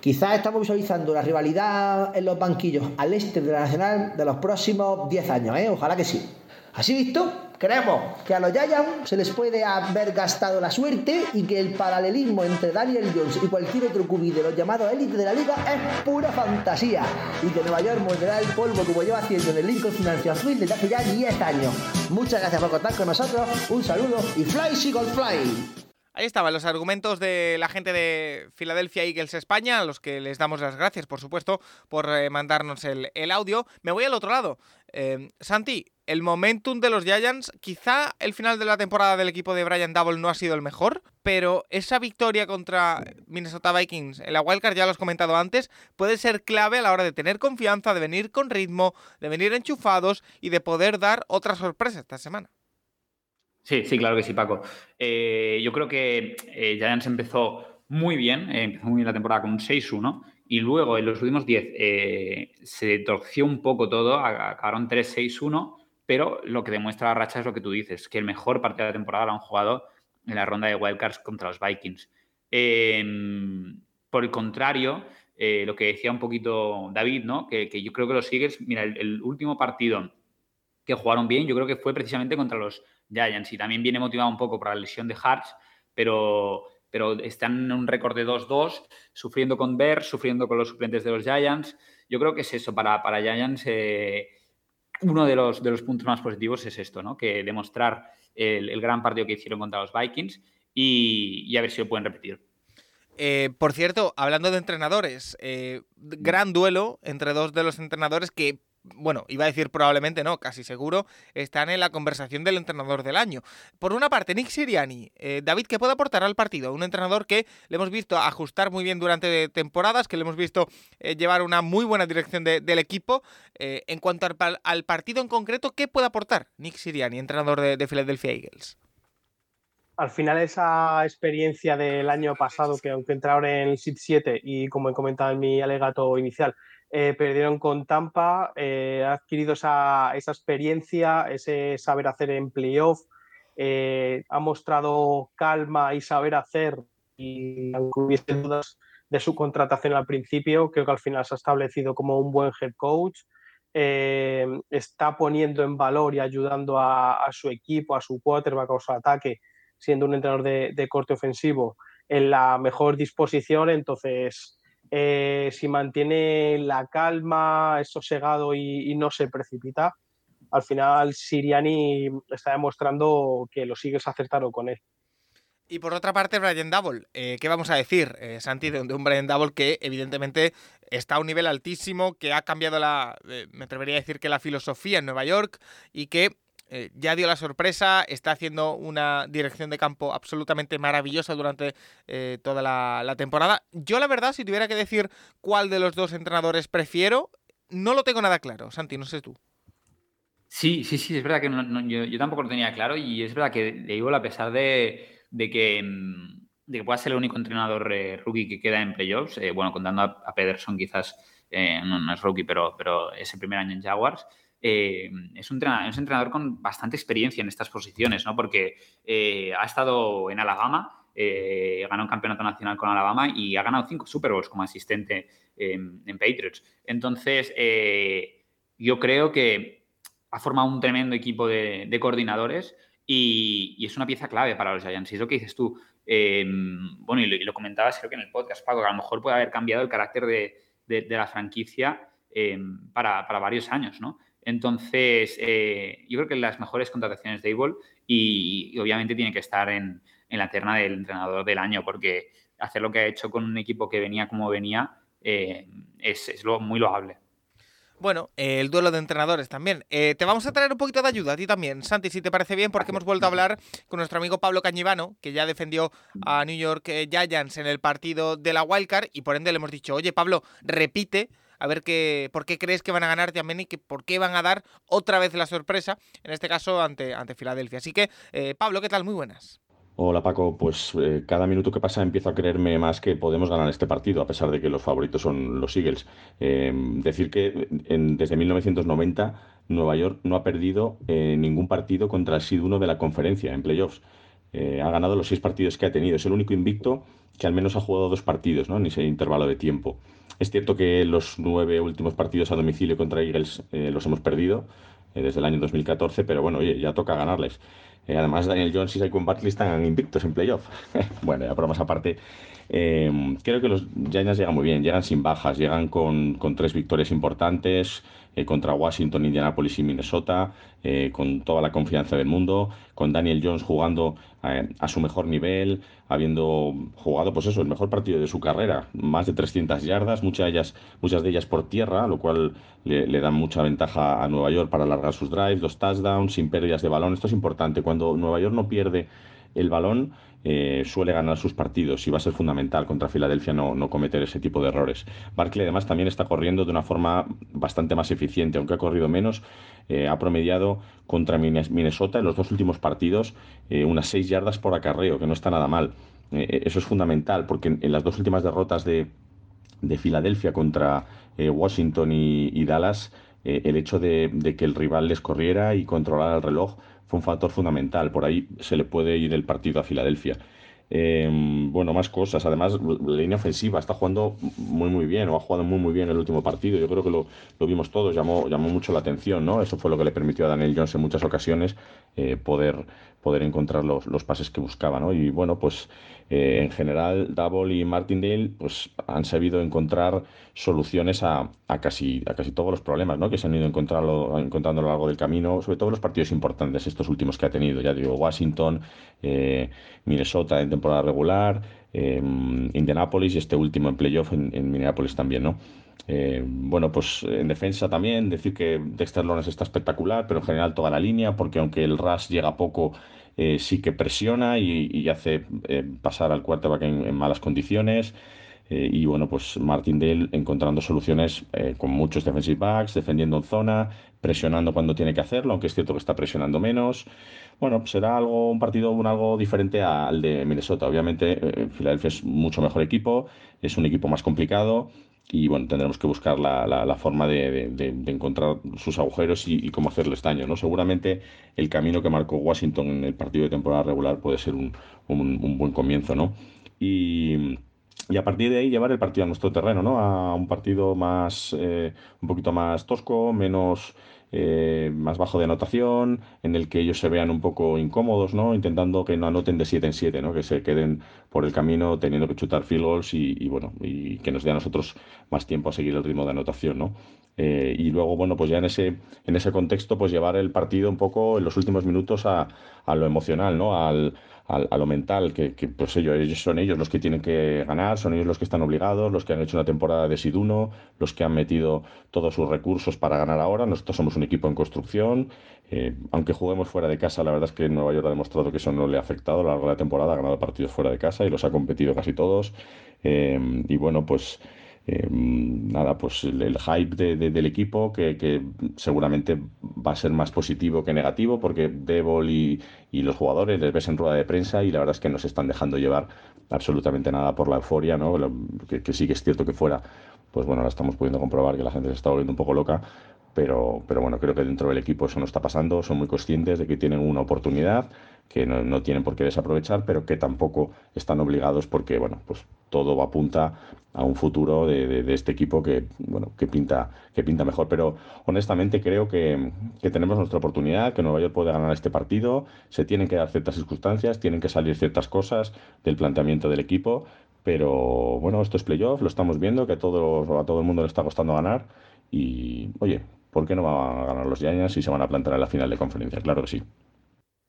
Quizás estamos visualizando la rivalidad en los banquillos al este de la Nacional de los próximos 10 años, ¿eh? Ojalá que sí. Así visto, creemos que a los Giants se les puede haber gastado la suerte y que el paralelismo entre Daniel Jones y cualquier otro cubi de los llamados élites de la liga es pura fantasía y que Nueva York morderá el polvo como lleva haciendo en el Lincoln Financial Field desde hace ya 10 años. Muchas gracias por contar con nosotros, un saludo y fly, Seagull, fly. Ahí estaban los argumentos de la gente de Philadelphia Eagles España, a los que les damos las gracias, por supuesto, por eh, mandarnos el, audio. Me voy al otro lado. Eh, Santi, el momentum de los Giants, quizá el final de la temporada del equipo de Brian Double no ha sido el mejor, pero esa victoria contra Minnesota Vikings en la Wildcard, ya lo has comentado antes, puede ser clave a la hora de tener confianza, de venir con ritmo, de venir enchufados y de poder dar otra sorpresa esta semana. Sí, sí, claro que sí, Paco. Eh, yo creo que eh, empezó muy bien, eh, empezó muy bien la temporada con un 6-1 y luego en los últimos 10 eh, se torció un poco todo, acabaron 3-6-1, pero lo que demuestra la racha es lo que tú dices, que el mejor partido de la temporada lo han jugado en la ronda de wildcards contra los Vikings. Em, por el contrario, lo que decía un poquito David, ¿no? que, yo creo que los Eagles, mira, el último partido que jugaron bien, yo creo que fue precisamente contra los Giants y también viene motivado un poco por la lesión de Hartz, pero, pero están en un récord de 2-2, sufriendo con Bears, sufriendo con los suplentes de los Giants. Yo creo que es eso, para, para Giants eh, uno de los, de los puntos más positivos es esto, ¿no? que demostrar el, gran partido que hicieron contra los Vikings y, a ver si lo pueden repetir. Eh, por cierto, hablando de entrenadores, eh, gran duelo entre dos de los entrenadores que bueno, iba a decir probablemente no, casi seguro, están en la conversación del entrenador del año. Por una parte, Nick Siriani, eh, David, ¿qué puede aportar al partido? Un entrenador que le hemos visto ajustar muy bien durante temporadas, que le hemos visto eh, llevar una muy buena dirección del equipo. Eh, en cuanto al, partido en concreto, ¿qué puede aportar Nick Siriani, entrenador de, de Philadelphia Eagles? Al final esa experiencia del año pasado, que aunque entraron en el SIT 7 y como he comentado en mi alegato inicial, eh, perdieron con Tampa, eh, ha adquirido esa, experiencia, ese saber hacer en playoff, eh, ha mostrado calma y saber hacer, y aunque hubiese dudas de su contratación al principio, creo que al final se ha establecido como un buen head coach. está poniendo en valor y ayudando a, su equipo, a su quarterback o su ataque, siendo un entrenador de corte ofensivo en la mejor disposición. Entonces, eh, si mantiene la calma, es sosegado y, no se precipita, al final Siriani está demostrando que lo sigues acertado con él. Y por otra parte, Brian Double. Eh, ¿Qué vamos a decir, eh, Santi, de un Brian Double que evidentemente está a un nivel altísimo, que ha cambiado la, me atrevería a decir que la filosofía en Nueva York y que eh, ya dio la sorpresa, está haciendo una dirección de campo absolutamente maravillosa durante eh, toda la, temporada. Yo la verdad, si tuviera que decir cuál de los dos entrenadores prefiero, no lo tengo nada claro. Santi, no sé tú. Sí, sí, sí, es verdad que yo, tampoco lo tenía claro y es verdad que de a pesar de, que, mm, de que pueda ser el único entrenador eh, rookie que queda en playoffs, bueno, contando a, Pederson quizás no, es rookie, pero, pero primer año en Jaguars, eh, es, un entrenador, con bastante experiencia en estas posiciones, ¿no? Porque eh, ha estado en Alabama, eh, ganó un campeonato nacional con Alabama y ha ganado cinco Super Bowls como asistente en, Patriots. Entonces, yo creo que ha formado un tremendo equipo de, coordinadores y, es una pieza clave para los Giants. Y es lo que dices tú. bueno, y lo, comentabas creo que en el podcast, Paco, que a lo mejor puede haber cambiado el carácter de, la franquicia para, para, varios años, ¿no? Entonces, eh, yo creo que las mejores contrataciones de Able y, obviamente tiene que estar en, la terna del entrenador del año, porque hacer lo que ha hecho con un equipo que venía como venía eh, es, muy loable. Bueno, el duelo de entrenadores también. Eh, te vamos a traer un poquito de ayuda a ti también, Santi, si te parece bien, porque hemos vuelto a hablar con nuestro amigo Pablo Cañivano, que ya defendió a New York Giants en el partido de la Wildcard, y por ende le hemos dicho, oye Pablo, repite a ver qué, por qué crees que van a ganar también y que, por qué van a dar otra vez la sorpresa, en este caso ante, ante Filadelfia. Así que, eh, Pablo, ¿qué tal? Muy buenas. Hola Paco, pues eh, cada minuto que pasa empiezo a creerme más que podemos ganar este partido, a pesar de que los favoritos son los Eagles. decir que desde 1990 Nueva York no ha perdido ningún partido contra el SID 1 de la conferencia en playoffs. ha ganado los seis partidos que ha tenido. Es el único invicto que al menos ha jugado dos partidos ¿no? en ese intervalo de tiempo. Es cierto que los nueve últimos partidos a domicilio contra Eagles eh, los hemos perdido eh, desde el año 2014, pero bueno, oye, ya toca ganarles. Eh, además, Daniel Jones y Saquon Barkley están invictos en playoff. bueno, ya más aparte, creo que los Giants llegan muy bien, llegan sin bajas, llegan con, con tres victorias importantes, eh, contra Washington, Indianapolis y Minnesota, eh, con toda la confianza del mundo, con Daniel Jones jugando eh, a su mejor nivel, habiendo jugado, pues eso, el mejor partido de su carrera, más de 300 yardas, muchas de ellas, muchas de ellas por tierra, lo cual le, le dan mucha ventaja a Nueva York para alargar sus drives, los touchdowns, sin pérdidas de balón. Esto es importante. Cuando Nueva York no pierde el balón, eh, suele ganar sus partidos y va a ser fundamental contra Filadelfia no, no, cometer ese tipo de errores. Barkley además también está corriendo de una forma bastante más eficiente, aunque ha corrido menos, eh, ha promediado contra Minnesota en los dos últimos partidos eh, unas 6 yardas por acarreo, que no está nada mal. eso es fundamental porque en, las dos últimas derrotas de, de Filadelfia contra Washington y, Dallas, el hecho de, de que el rival les corriera y controlara el reloj fue un factor fundamental. Por ahí se le puede ir el partido a Filadelfia. Em, bueno, más cosas. Además, la línea ofensiva está jugando muy, muy bien, o ha jugado muy, muy bien el último partido. Yo creo que lo, vimos todos, llamó, llamó mucho la atención, ¿no? Eso fue lo que le permitió a Daniel Jones en muchas ocasiones eh, poder, poder encontrar los, los, pases que buscaba, ¿no? Y bueno, pues eh, en general, Double y Martindale pues, han sabido encontrar soluciones a, a, casi, a casi todos los problemas ¿no? que se han ido encontrando, encontrando a lo largo del camino, sobre todo los partidos importantes, estos últimos que ha tenido, ya digo, Washington, eh, Minnesota en temporada regular, Indianapolis y este último en playoff en Minneapolis también, ¿no? Eh, bueno, pues en defensa también, decir que Dexter Lawrence está espectacular, pero en general toda la línea, porque aunque el Rush llega poco, eh, sí que presiona y, hace eh, pasar al quarterback en, en malas condiciones. y bueno, pues Martindale encontrando soluciones con muchos defensive backs, defendiendo en zona, presionando cuando tiene que hacerlo, aunque es cierto que está presionando menos. Bueno, será algo, un partido un algo diferente al de Minnesota. Obviamente, Filadelfia es mucho mejor equipo, es un equipo más complicado y bueno, tendremos que buscar la, la, forma de, de, encontrar sus agujeros y, cómo hacerles daño. ¿no? Seguramente el camino que marcó Washington en el partido de temporada regular puede ser un, un, buen comienzo. ¿no? Y, y, a partir de ahí llevar el partido a nuestro terreno, ¿no? a un partido más, eh, un poquito más tosco, menos eh, más bajo de anotación, en el que ellos se vean un poco incómodos, ¿no? Intentando que no anoten de 7 en 7, ¿no? Que se queden por el camino teniendo que chutar field goals y, bueno, y que nos dé a nosotros más tiempo a seguir el ritmo de anotación, ¿no? Eh, y luego, bueno, pues ya en ese, en ese contexto, pues llevar el partido un poco en los últimos minutos a, a lo emocional, ¿no? Al, a, lo mental, que, pues ellos, ellos, son ellos los que tienen que ganar, son ellos los que están obligados, los que han hecho una temporada de Siduno, los que han metido todos sus recursos para ganar ahora. Nosotros somos un equipo en construcción. Eh, aunque juguemos fuera de casa, la verdad es que Nueva York ha demostrado que eso no le ha afectado a lo largo de la temporada, ha ganado partidos fuera de casa y los ha competido casi todos. Eh, y bueno, pues Em, nada, pues el, hype del equipo que, seguramente va a ser más positivo que negativo porque Devol y, los jugadores les ves en rueda de prensa y la verdad es que no se están dejando llevar absolutamente nada por la euforia, ¿no? que, que sí que es cierto que fuera, pues bueno, ahora estamos pudiendo comprobar que la gente se está volviendo un poco loca, pero, pero bueno, creo que dentro del equipo eso no está pasando, son muy conscientes de que tienen una oportunidad que no, tienen por qué desaprovechar, pero que tampoco están obligados porque, bueno, pues todo apunta a un futuro de, este equipo que, bueno, que pinta, que pinta mejor. Pero honestamente creo que, tenemos nuestra oportunidad, que Nueva York puede ganar este partido, se tienen que dar ciertas circunstancias, tienen que salir ciertas cosas del planteamiento del equipo, pero bueno, esto es playoff, lo estamos viendo, que todo, a todo el mundo le está costando ganar. Y, oye, ¿por qué no van a ganar los Giants si se van a plantar en la final de conferencia? Claro que sí.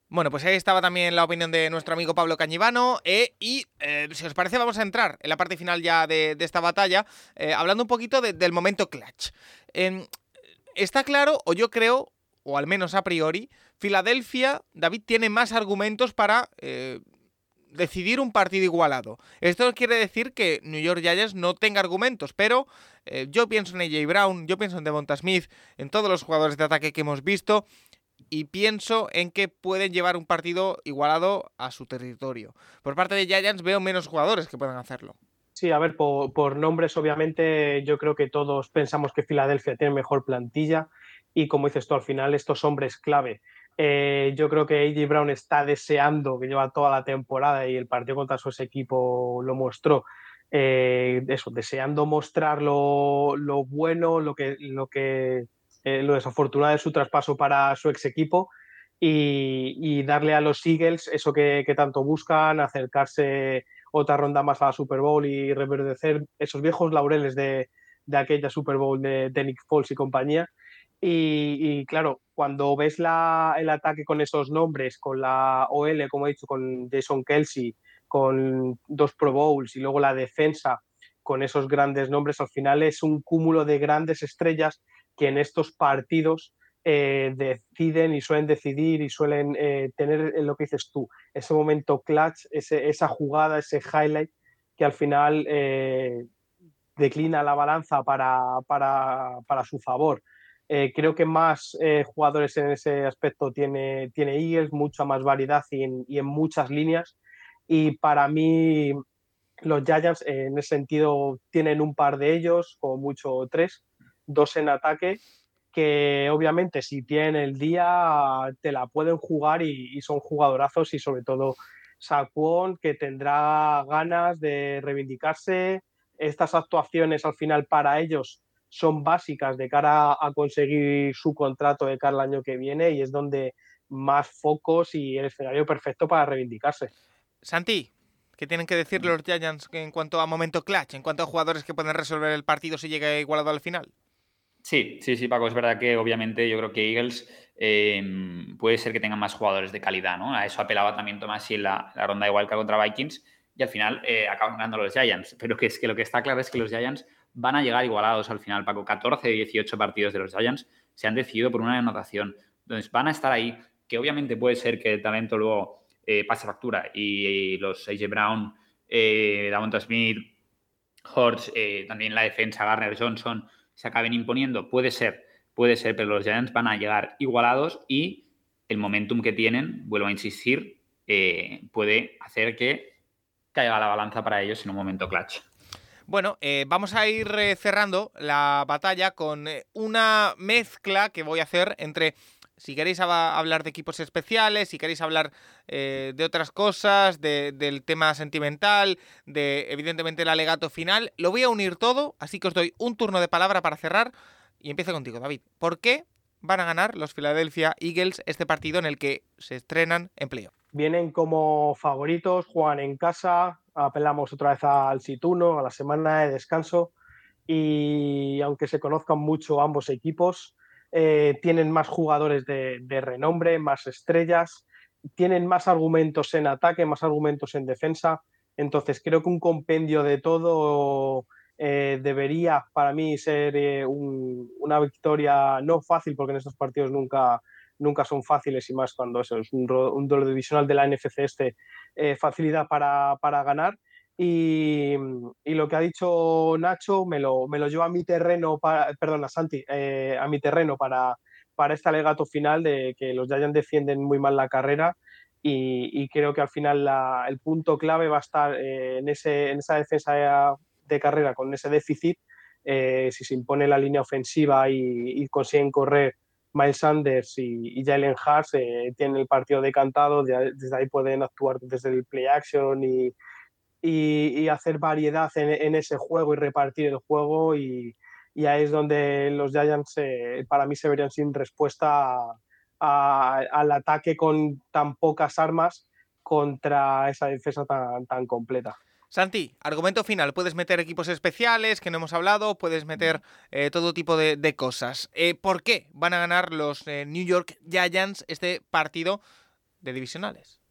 Bueno, pues ahí estaba también la opinión de nuestro amigo Pablo Cañivano. Eh, y eh, si os parece, vamos a entrar en la parte final ya de, esta batalla, eh, hablando un poquito del momento clutch. Em, está claro, o yo creo, o al menos a priori, Filadelfia, David tiene más argumentos para decidir un partido igualado. Esto quiere decir que New York Giants no tenga argumentos, pero eh, yo pienso en AJ Brown, yo pienso en Devonta Smith, en todos los jugadores de ataque que hemos visto y pienso en que pueden llevar un partido igualado a su territorio. Por parte de Giants veo menos jugadores que puedan hacerlo. Sí, a ver, por, nombres, obviamente, yo creo que todos pensamos que Filadelfia tiene mejor plantilla y como dices tú, al final estos hombres clave. Eh, yo creo que AJ Brown está deseando, que lleva toda la temporada y el partido contra su equipo lo mostró, eh, eso, deseando mostrar lo, bueno, lo que, lo que eh, lo desafortunado de su traspaso para su ex equipo y, darle a los Eagles eso que, tanto buscan, acercarse otra ronda más a la Super Bowl y reverdecer esos viejos laureles de, aquella Super Bowl de, Nick Foles y compañía. Y, claro, cuando ves el ataque con esos nombres, con la OL, como he dicho, con Jason Kelsey, con dos Pro Bowls y luego la defensa con esos grandes nombres, al final es un cúmulo de grandes estrellas que en estos partidos eh, deciden y suelen decidir y suelen eh, tener lo que dices tú, ese momento clutch, esa jugada, ese highlight que al final eh, declina la balanza para, su favor. Creo que más jugadores en ese aspecto tiene, tiene Eagles, mucha más variedad y en, y en muchas líneas. Y para mí los Giants en ese sentido tienen un par de ellos, como mucho tres, dos en ataque, que obviamente si tienen el día te la pueden jugar y, son jugadorazos y sobre todo Saquon que tendrá ganas de reivindicarse. Estas actuaciones al final para ellos son básicas de cara a conseguir su contrato de cara al año que viene y es donde más focos y el escenario perfecto para reivindicarse. Santi, ¿qué tienen que decir los Giants en cuanto a momento clutch, en cuanto a jugadores que pueden resolver el partido si llega igualado al final? Sí, sí, sí, Paco, es verdad que obviamente yo creo que Eagles em, puede ser que tengan más jugadores de calidad, ¿no? A eso apelaba también Tomás y en la, ronda de Wildcard contra Vikings y al final eh, acaban ganando los Giants. Pero que es que lo que está claro es que los Giants van a llegar igualados al final, Paco. 14 de 18 partidos de los Giants se han decidido por una anotación. Entonces van a estar ahí, que obviamente puede ser que el talento luego eh, pase factura y, los AJ Brown, eh, Smith, Hortz, eh, también la defensa, Garner Johnson se acaben imponiendo. Puede ser, puede ser, pero los Giants van a llegar igualados y el momentum que tienen, vuelvo a insistir, eh, puede hacer que caiga la balanza para ellos en un momento clutch. Bueno, eh, vamos a ir eh, cerrando la batalla con una mezcla que voy a hacer entre si queréis hablar de equipos especiales, si queréis hablar de otras cosas, del tema sentimental, de evidentemente el alegato final, lo voy a unir todo, así que os doy un turno de palabra para cerrar y empiezo contigo, David. ¿Por qué van a ganar los Philadelphia Eagles este partido en el que se estrenan en playoff? Vienen como favoritos, juegan en casa, apelamos otra vez al Situno, a la semana de descanso y aunque se conozcan mucho ambos equipos, eh, tienen más jugadores de, renombre, más estrellas, tienen más argumentos en ataque, más argumentos en defensa. Entonces creo que un compendio de todo eh, debería para mí ser eh, una victoria no fácil, porque en estos partidos nunca, nunca son fáciles y más cuando eso es un, un divisional de la NFC este, facilidad para, para ganar y, lo que ha dicho Nacho me lo, me lo llevo a mi terreno, para, perdona, Santi, eh, a mi terreno para, para este alegato final de que los Giants defienden muy mal la carrera y, creo que al final el punto clave va a estar eh, en, ese, en esa defensa de carrera con ese déficit. Eh, si se impone la línea ofensiva y, consiguen correr Miles Sanders y, Jalen Hurts, tienen el partido decantado, desde ahí pueden actuar desde el play action y, y, hacer variedad en, ese juego y repartir el juego y, ahí es donde los Giants eh, para mí se verían sin respuesta al ataque con tan pocas armas contra esa defensa tan, tan completa. Santi, argumento final. Puedes meter equipos especiales que no hemos hablado, puedes meter eh, todo tipo de, cosas. Eh, ¿Por qué van a ganar los New York Giants este partido de divisionales?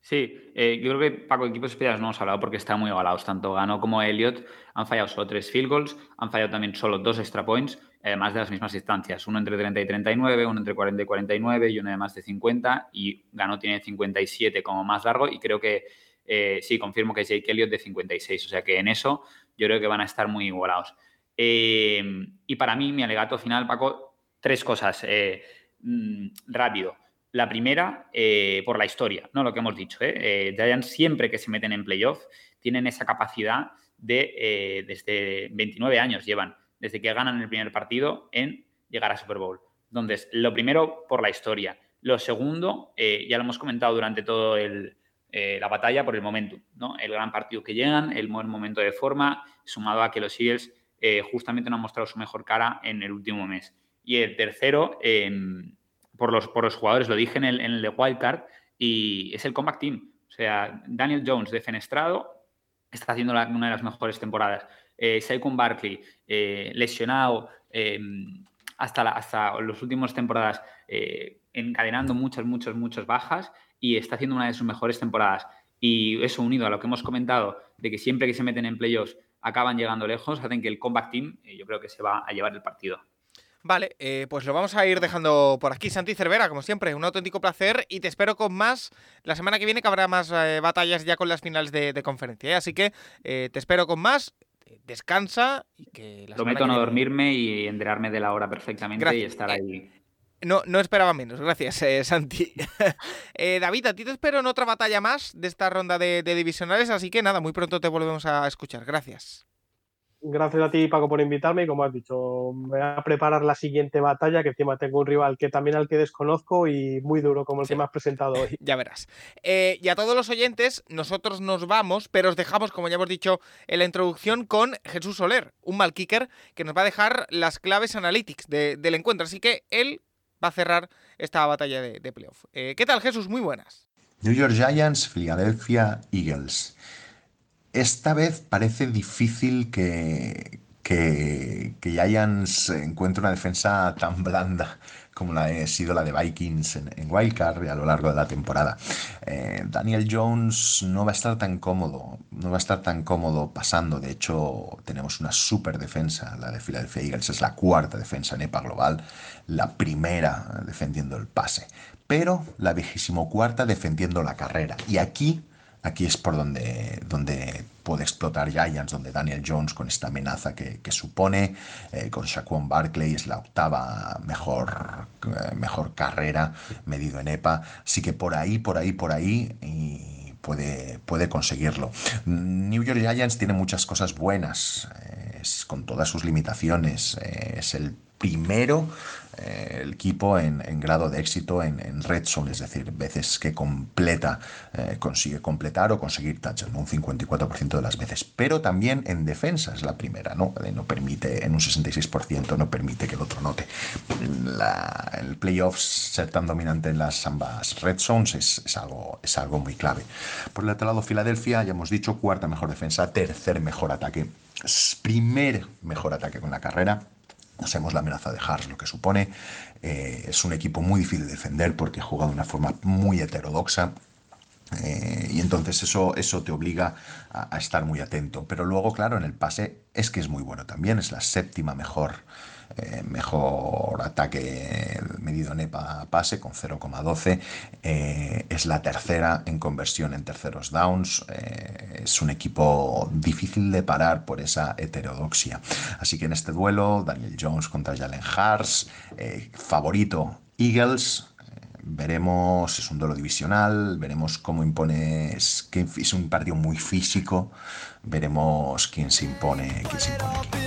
Sí, eh, yo creo que Paco, equipos especiales no hemos hablado porque están muy igualados. Tanto Gano como Elliot han fallado solo tres field goals, han fallado también solo dos extra points, además de las mismas distancias. Uno entre 30 y 39, uno entre 40 y 49 y uno de más de 50. Y Gano tiene 57 como más largo y creo que eh, sí, confirmo que es Jake Elliott de 56. O sea que en eso yo creo que van a estar muy igualados. Eh, y para mí, mi alegato final, Paco, tres cosas. Mm, rápido. La primera, por la historia, ¿no? Lo que hemos dicho. Giants siempre que se meten en playoff tienen esa capacidad de, desde 29 años llevan, desde que ganan el primer partido, en llegar a Super Bowl. Entonces, lo primero, por la historia. Lo segundo, eh, ya lo hemos comentado durante todo el, eh, la batalla por el momento, ¿no? El gran partido que llegan, el buen momento de forma, sumado a que los Eagles eh, justamente no han mostrado su mejor cara en el último mes. Y el tercero, em, por, los, por los jugadores, lo dije en el, en el Wildcard, y es el Comeback Team. O sea, Daniel Jones, defenestrado, está haciendo una de las mejores temporadas. Eh, Saquon Barkley, lesionado, em, hasta, hasta las últimas temporadas eh, encadenando muchas, muchas, muchas bajas y está haciendo una de sus mejores temporadas. Y eso unido a lo que hemos comentado, de que siempre que se meten en playoffs acaban llegando lejos, hacen que el comeback team eh, yo creo que se va a llevar el partido. Vale, eh, pues lo vamos a ir dejando por aquí. Santi Cervera, como siempre, un auténtico placer y te espero con más la semana que viene que habrá más batallas ya con las finales de, conferencia. Así que te espero con más descansa y que... La Prometo no dormirme y enterarme de la hora perfectamente y estar ahí. No, no esperaba menos, gracias, eh, Santi. Eh, David, a ti te espero en otra batalla más de esta ronda de, divisionales, así que nada, muy pronto te volvemos a escuchar. Gracias. Gracias a ti, Paco, por invitarme. Y como has dicho, voy a preparar la siguiente batalla, que encima tengo un rival que también al que desconozco y muy duro, como el que me has presentado hoy. ya verás. Eh, y a todos los oyentes, nosotros nos vamos, pero os dejamos, como ya hemos dicho en la introducción, con Jesús Soler, un mal kicker que nos va a dejar las claves analytics del encuentro. Así que él va a cerrar esta batalla de, playoff. Eh, ¿Qué tal, Jesús? Muy buenas. New York Giants, Philadelphia Eagles. Esta vez parece difícil que, que, que Giants encuentre una defensa tan blanda como la ha sido la de Vikings en, Wildcard a lo largo de la temporada. Eh, Daniel Jones no va a estar tan cómodo, no va a estar tan cómodo pasando. De hecho, tenemos una super defensa, la de Philadelphia Eagles, es la cuarta defensa en EPA global, la primera defendiendo el pase, pero la vigésimo cuarta defendiendo la carrera. Y aquí Aquí es por donde, donde puede explotar Giants, donde Daniel Jones con esta amenaza que, supone, eh, con Shaquan Barkley es la octava mejor, eh, mejor carrera medido en EPA. Así que por ahí, por ahí, por ahí y puede, puede conseguirlo. New York Giants tiene muchas cosas buenas, eh, con todas sus limitaciones. es el primero eh, el equipo en, grado de éxito en, red zone, es decir, veces que completa, eh, consigue completar o conseguir touchdown, un 54% de las veces. Pero también en defensa es la primera, ¿no? Eh, no permite, en un 66% no permite que el otro note. el playoffs ser tan dominante en las ambas red zones es, algo, es algo muy clave. Por el otro lado, Filadelfia, ya hemos dicho, cuarta mejor defensa, tercer mejor ataque, primer mejor ataque con la carrera Sabemos la amenaza de Hars, lo que supone. Eh, es un equipo muy difícil de defender porque juega de una forma muy heterodoxa. Eh, y entonces eso, eso te obliga a, a, estar muy atento. Pero luego, claro, en el pase es que es muy bueno también. Es la séptima mejor eh, mejor ataque medido en EPA pase con 0,12. Eh, es la tercera en conversión en terceros downs. Eh, es un equipo difícil de parar por esa heterodoxia. Así que en este duelo, Daniel Jones contra Jalen Hars, favorito Eagles, veremos, es un duelo divisional, veremos cómo impone, es, es un partido muy físico, veremos quién se impone, quién se impone aquí.